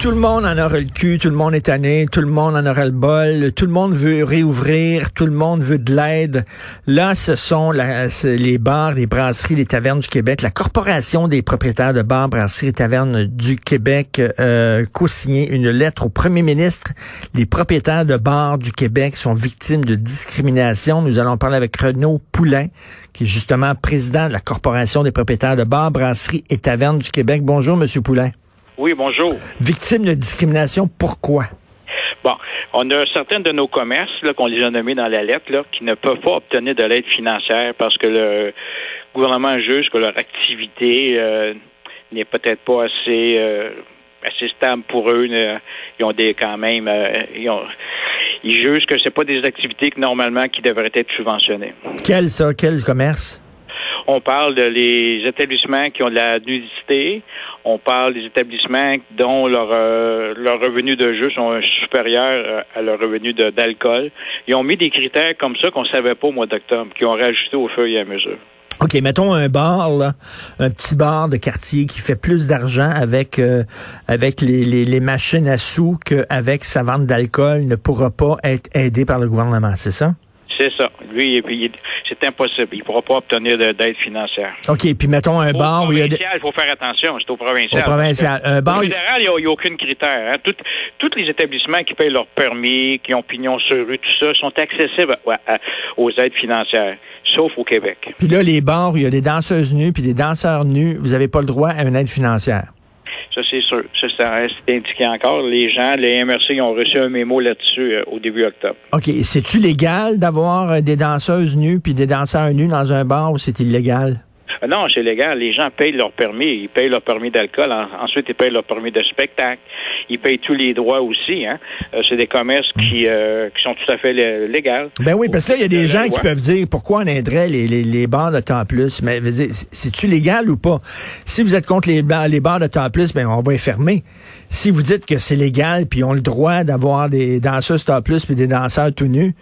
Tout le monde en aura le cul, tout le monde est tanné, tout le monde en aura le bol, tout le monde veut réouvrir, tout le monde veut de l'aide. Là, ce sont les bars, les brasseries, les tavernes du Québec. La Corporation des propriétaires de bars, brasseries et tavernes du Québec euh, co-signé une lettre au premier ministre. Les propriétaires de bars du Québec sont victimes de discrimination. Nous allons parler avec Renaud Poulain, qui est justement président de la Corporation des propriétaires de bars, brasseries et tavernes du Québec. Bonjour, Monsieur Poulain. Oui, bonjour. Victime de discrimination, pourquoi? Bon, on a certains de nos commerces, là, qu'on les a nommés dans la lettre, là, qui ne peuvent pas obtenir de l'aide financière parce que le gouvernement juge que leur activité euh, n'est peut-être pas assez euh, assez stable pour eux. Ils ont des quand même euh, ils, ont, ils jugent que c'est pas des activités que normalement qui devraient être subventionnées. Quel ça? Quel commerce? On parle de les établissements qui ont de la nudité. On parle des établissements dont leur, euh, leur revenu de jeu sont supérieurs à leur revenu d'alcool. Ils ont mis des critères comme ça qu'on savait pas au mois d'octobre, qui ont rajouté au fur et à mesure. OK, mettons un bar, là, un petit bar de quartier qui fait plus d'argent avec euh, avec les, les, les, machines à sous qu'avec sa vente d'alcool ne pourra pas être aidé par le gouvernement, c'est ça? C'est ça. Lui, c'est impossible. Il ne pourra pas obtenir d'aide financière. OK. Puis mettons un au bar où il y a. Il faut faire attention. C'est au provincial. Au provincial. Un bar. Au fédéral, il n'y a, a, aucun critère. Hein. Tout, tous les établissements qui payent leur permis, qui ont pignon sur rue, tout ça, sont accessibles à, à, aux aides financières, sauf au Québec. Puis là, les bars où il y a des danseuses nues puis des danseurs nus, vous n'avez pas le droit à une aide financière. C'est sûr. Indiqué encore. Les gens, les MRC, ont reçu un mémo là-dessus euh, au début octobre. OK. C'est-tu légal d'avoir euh, des danseuses nues puis des danseurs nus dans un bar ou c'est illégal? Non, c'est légal. Les gens payent leur permis. Ils payent leur permis d'alcool. ensuite, ils payent leur permis de spectacle. Ils payent tous les droits aussi. Hein. Euh, c'est des commerces qui, euh, qui sont tout à fait légaux. Ben oui, parce que là, il y a des gens qui peuvent dire pourquoi on aiderait les, les, les bars de temps plus. Mais c'est-tu légal ou pas? Si vous êtes contre les, les bars de temps plus, ben on va les fermer. Si vous dites que c'est légal puis on a le droit d'avoir des danseuses temps plus puis des danseurs tout nus,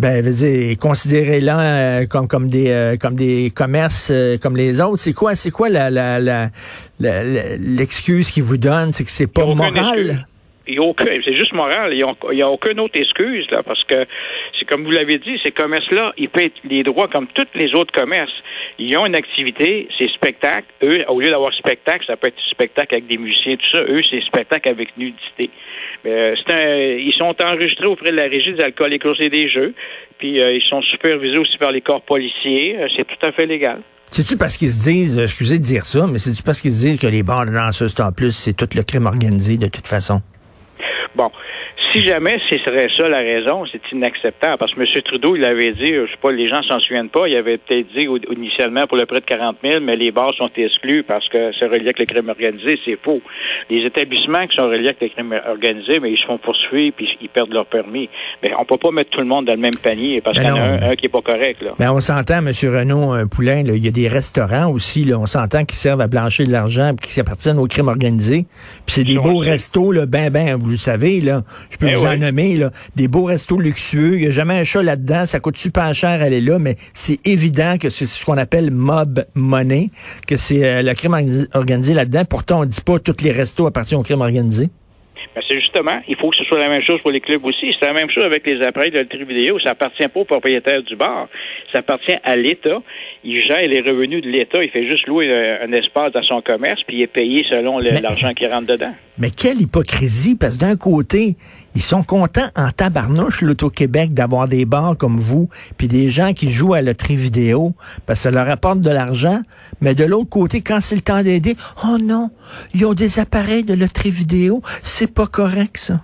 ben, veut dire, considérez-la euh, comme comme des euh, comme des commerces euh, comme les autres. C'est quoi c'est quoi la la l'excuse la, qu'ils vous donnent, c'est que c'est pas moral? C'est juste moral. Il n'y a, aucune autre excuse, là, parce que c'est comme vous l'avez dit, ces commerces-là, ils paient les droits comme tous les autres commerces. Ils ont une activité, c'est spectacle. Eux, au lieu d'avoir spectacle, ça peut être spectacle avec des musiciens, tout ça. Eux, c'est spectacle avec nudité. Euh, un, ils sont enregistrés auprès de la Régie des alcools et des jeux, puis euh, ils sont supervisés aussi par les corps policiers. Euh, c'est tout à fait légal. C'est-tu parce qu'ils se disent, excusez de dire ça, mais c'est-tu parce qu'ils se disent que les bars de danseuses en plus, c'est tout le crime organisé de toute façon? Bon, si jamais ce serait ça la raison, c'est inacceptable. Parce que M. Trudeau, il avait dit, je sais pas, les gens s'en souviennent pas, il avait peut-être dit initialement pour le près de 40 000, mais les bars sont exclus parce que c'est relié avec le crime organisé. C'est faux. Les établissements qui sont reliés avec le crime organisé, mais ils se font poursuivre puis ils perdent leur permis. Mais on peut pas mettre tout le monde dans le même panier parce qu'il y en a un, qui est pas correct. Là. Mais on s'entend, M. Renaud un Poulain, il y a des restaurants aussi, là, on s'entend qui servent à blanchir de l'argent qui appartiennent au crime organisé. Puis c'est des beaux restos, là, ben, ben, vous le savez, là. Je peux vous en nommer, là, des beaux restos luxueux. Il n'y a jamais un chat là-dedans. Ça coûte super cher aller là, mais c'est évident que c'est ce qu'on appelle mob money, que c'est le crime organisé là-dedans. Pourtant, on ne dit pas que tous les restos appartiennent au crime organisé. Ben, c'est justement, il faut que ce soit la même chose pour les clubs aussi. C'est la même chose avec les appareils de loterie vidéo. Ça appartient pas au propriétaire du bar. Ça appartient à l'État. Il gère les revenus de l'État. Il fait juste louer euh, un espace dans son commerce, puis il est payé selon l'argent qui rentre dedans. Mais quelle hypocrisie, parce que d'un côté, ils sont contents en tabarnouche, l'Auto-Québec, d'avoir des bars comme vous, puis des gens qui jouent à la loterie vidéo, parce que ça leur apporte de l'argent. Mais de l'autre côté, quand c'est le temps d'aider, oh non, ils ont des appareils de loterie vidéo, c'est pas correct, ça?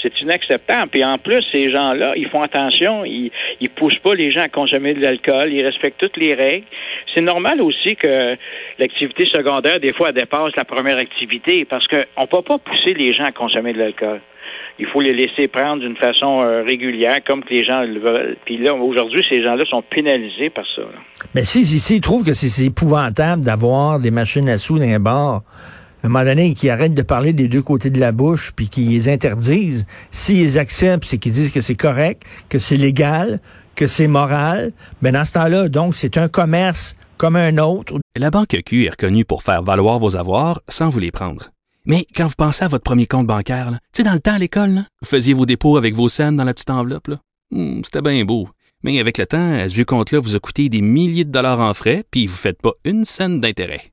C'est inacceptable. Puis en plus, ces gens-là, ils font attention, ils, ils poussent pas les gens à consommer de l'alcool, ils respectent toutes les règles. C'est normal aussi que l'activité secondaire, des fois, dépasse la première activité parce qu'on peut pas pousser les gens à consommer de l'alcool. Il faut les laisser prendre d'une façon euh, régulière, comme que les gens le veulent. Puis là, aujourd'hui, ces gens-là sont pénalisés par ça. là. Mais si, si, s'ils trouvent que c'est c'est épouvantable d'avoir des machines à sous dans un bar, un moment donné, qu'ils arrêtent de parler des deux côtés de la bouche, puis qu'ils les interdisent. S'ils acceptent, c'est qu'ils disent que c'est correct, que c'est légal, que c'est moral, ben dans ce temps-là, donc, c'est un commerce comme un autre. La Banque Q est reconnue pour faire valoir vos avoirs sans vous les prendre. Mais quand vous pensez à votre premier compte bancaire, tu sais, dans le temps à l'école, vous faisiez vos dépôts avec vos scènes dans la petite enveloppe. Hmm, C'était bien beau. Mais avec le temps, à ce vieux compte-là vous a coûté des milliers de dollars en frais, puis vous ne faites pas une scène d'intérêt.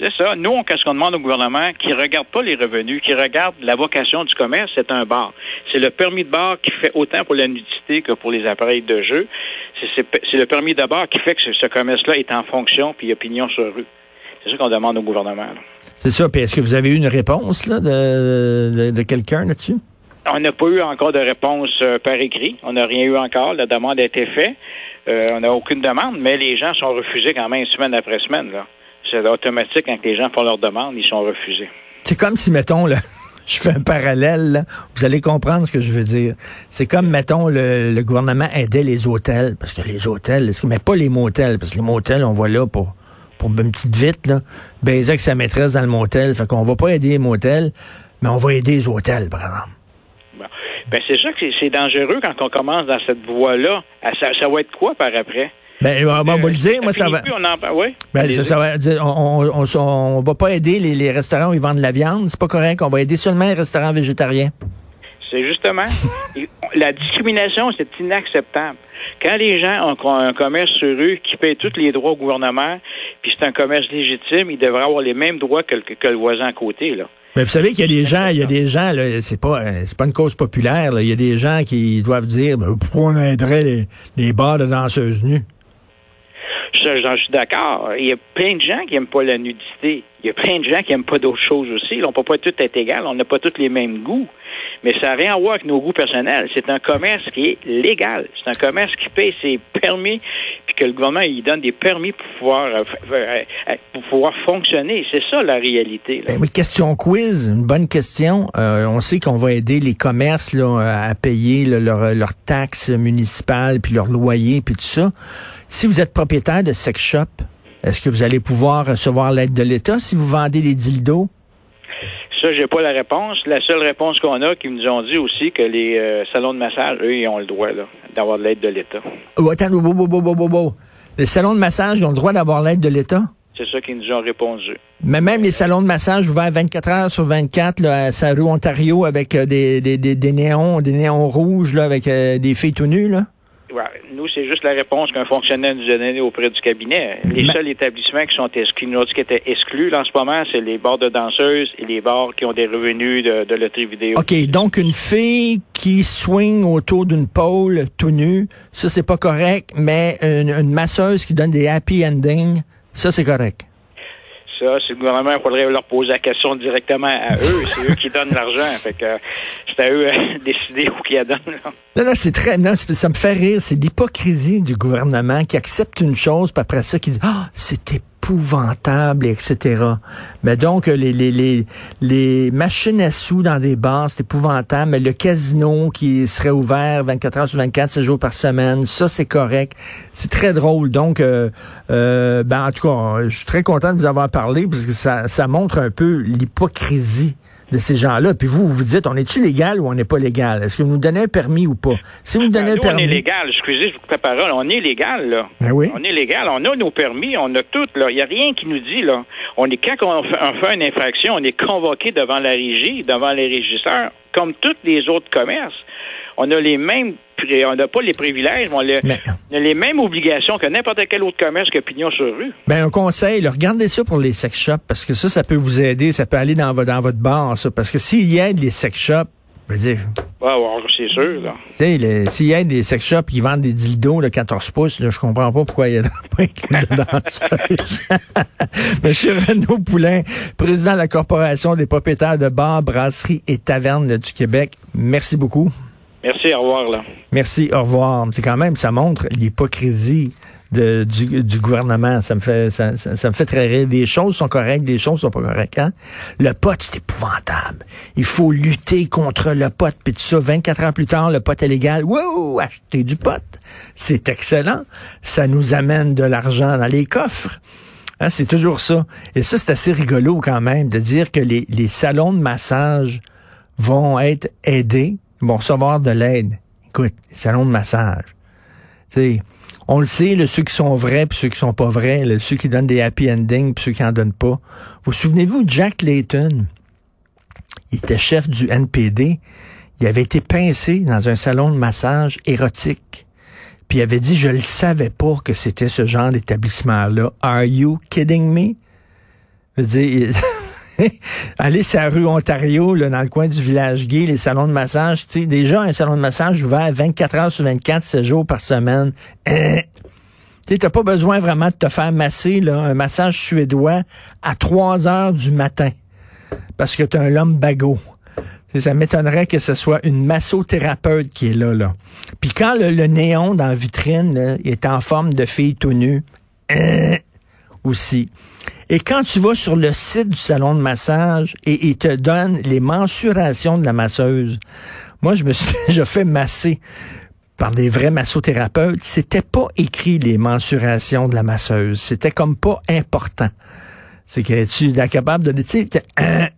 C'est ça. Nous, on- qu'est-ce qu'on demande au gouvernement? Qui regarde pas les revenus, qui regarde la vocation du commerce, c'est un bar. C'est le permis de bar qui fait autant pour la nudité que pour les appareils de jeu. C'est- le permis de bar qui fait que ce, ce commerce-là est en fonction puis il y a pignon sur rue. C'est ça qu'on demande au gouvernement. C'est ça. Puis est-ce que vous avez eu une réponse là, de, de, de quelqu'un là-dessus? On n'a pas eu encore de réponse euh, par écrit. On n'a rien eu encore. La demande a été faite. Euh, on n'a aucune demande, mais les gens sont refusés quand même semaine après semaine. là. C'est automatique quand les gens font leur demande, ils sont refusés. C'est comme si, mettons, là, je fais un parallèle, là. vous allez comprendre ce que je veux dire. C'est comme, mettons, le, le gouvernement aidait les hôtels, parce que les hôtels, mais pas les motels, parce que les motels, on va là pour, pour une petite vite, là, baiser avec sa maîtresse dans le motel. Fait qu'on va pas aider les motels, mais on va aider les hôtels, par exemple. Bon. Ben, c'est sûr que c'est- dangereux quand on commence dans cette voie-là. Ah, Ça, ça va être quoi par après? Ben, on va vous le dire, moi, ça va. plus, on en? Ben, ça, ça va dire, on, on, on, va pas aider les, les restaurants où ils vendent de la viande, c'est pas correct. On va aider seulement les restaurants végétariens. C'est justement la discrimination, c'est inacceptable. Quand les gens ont un commerce sur eux qui paye tous les droits au gouvernement, puis c'est un commerce légitime, ils devraient avoir les mêmes droits que, le- que le voisin à côté. Là. Mais vous savez qu'il y a des gens, il y a des gens, là, c'est pas, euh, c'est pas une cause populaire. là. Il y a des gens qui doivent dire, ben, pourquoi on aiderait les, les bars de danseuses nues? Ça, j'en suis d'accord. Il y a plein de gens qui n'aiment pas la nudité. Il y a plein de gens qui n'aiment pas d'autres choses aussi. Là, on peut pas tout être égal. On n'a pas tous les mêmes goûts. Mais ça n'a rien à voir avec nos goûts personnels. C'est un commerce qui est légal. C'est un commerce qui paye ses permis, puis que le gouvernement il donne des permis pour pouvoir, euh, euh, euh, pour pouvoir fonctionner. C'est ça la réalité. Ben question quiz, une bonne question. On sait qu'on va aider les commerces à payer leurs leurs taxes municipales, puis leurs loyers, puis tout ça. Si vous êtes propriétaire de sex shop, est-ce que vous allez pouvoir recevoir l'aide de l'État si vous vendez des dildos? Ça, j'ai pas la réponse. La seule réponse qu'on a, qu'ils nous ont dit aussi que les euh, salons de massage, eux, ils ont le droit d'avoir de l'aide de l'État. Oh, attends, oh, oh, oh. Les salons de massage ils ont le droit d'avoir l'aide de l'État? C'est ça qu'ils nous ont répondu. Mais même les salons de massage ouverts 24 heures sur 24 là, à sa rue Ontario avec euh, des, des, des, des néons, des néons rouges là, avec euh, des filles tout nues, là. Ouais, nous, c'est juste la réponse qu'un fonctionnaire nous a donnée auprès du cabinet. Les Mais- seuls établissements qui sont exclus, nous autres, qui étaient exclus là, en ce moment, c'est les bars de danseuses et les bars qui ont des revenus de, de loterie vidéo. OK, donc une fille qui swing autour d'une pôle tout nue, ça c'est pas correct, mais une, une masseuse qui donne des happy endings, ça c'est correct. Ça, c'est le gouvernement, il faudrait leur poser la question directement à eux. C'est eux qui donnent l'argent. Fait que euh, c'est à eux de décider où qu'ils la donnent. là. Non, non, c'est très, non, ça me fait rire. C'est l'hypocrisie du gouvernement qui accepte une chose, puis après ça, qui dit, ah, c'est épouvantable, etc. Mais donc, euh, les, les, les, les machines à sous dans des bars, c'est épouvantable. Mais le casino qui serait ouvert 24 heures sur 24, 7 jours par semaine, ça, c'est correct. C'est très drôle. Donc, euh, euh, ben, en tout cas, je suis très content de vous avoir parlé parce que ça, ça montre un peu l'hypocrisie de ces gens-là. Puis vous, vous vous dites, on est-tu légal ou on n'est pas légal? Est-ce que vous nous donnez un permis ou pas? Si vous nous donnez Ben, un permis... on est légal. Excusez, je vous coupe la parole. On est légal, là. Ben oui. On est légal. On a nos permis. On a tout, là. Il n'y a rien qui nous dit, là. On est, quand on fait, on fait une infraction, on est convoqué devant la régie, devant les régisseurs, comme tous les autres commerces. On a les mêmes, on n'a pas les privilèges, mais on a, Mais- on a les mêmes obligations que n'importe quel autre commerce que pignon sur rue. Ben, un conseil, là, regardez ça pour les sex shops, parce que ça, ça peut vous aider, ça peut aller dans, dans votre bar, ça. Parce que s'il aide les sex shops, je veux dire, Ah, bon, c'est sûr, là. s'il aide des sex shops qui vendent des dildos de 14 pouces, là, je comprends pas pourquoi il y a pas de danseuse. Monsieur Renaud Poulain, président de la Corporation des propriétaires de bars, brasseries et tavernes du Québec, merci beaucoup. Merci, au revoir, là. Merci, au revoir. C'est quand même, ça montre l'hypocrisie du, gouvernement. Ça me fait, ça, ça- me fait très rire. Des choses sont correctes, des choses sont pas correctes. Hein? Le pot, c'est épouvantable. Il faut lutter contre le pot. Puis tout ça, 24 ans plus tard, le pot est légal. Wow, acheter du pot. C'est excellent. Ça nous amène de l'argent dans les coffres. Hein, c'est toujours ça. Et ça, c'est assez rigolo quand même de dire que les salons de massage vont être aidés, vont recevoir de l'aide. Écoute, les salons de massage. Tu sais, on le sait, là, ceux qui sont vrais puis ceux qui sont pas vrais, là, ceux qui donnent des happy endings puis ceux qui en donnent pas. Vous souvenez-vous Jack Layton? Il était chef du NPD. Il avait été pincé dans un salon de massage érotique. Puis il avait dit, je le savais pas que c'était ce genre d'établissement-là. Are you kidding me? Je veux aller sur la rue Ontario, là, dans le coin du village gay, les salons de massage, tu sais, déjà un salon de massage ouvert 24 heures sur 24, 7 jours par semaine. Hein? Tu t'as pas besoin vraiment de te faire masser, là, un massage suédois à 3 heures du matin. Parce que t'as un lumbago. Tu sais, Ça m'étonnerait que ce soit une massothérapeute qui est là, là. Puis quand le, le néon dans la vitrine là, est en forme de fille tout nue, hein, aussi. Et quand tu vas sur le site du salon de massage et il te donne les mensurations de la masseuse, moi je me suis déjà fait masser par des vrais massothérapeutes, c'était pas écrit les mensurations de la masseuse, c'était comme pas important. C'est que tu es capable de t'es- hein,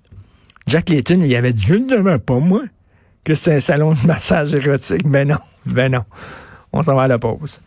Jack Layton, il avait dit, je ne pas moi que c'était un salon de massage érotique. Ben non, ben non. On s'en va à la pause.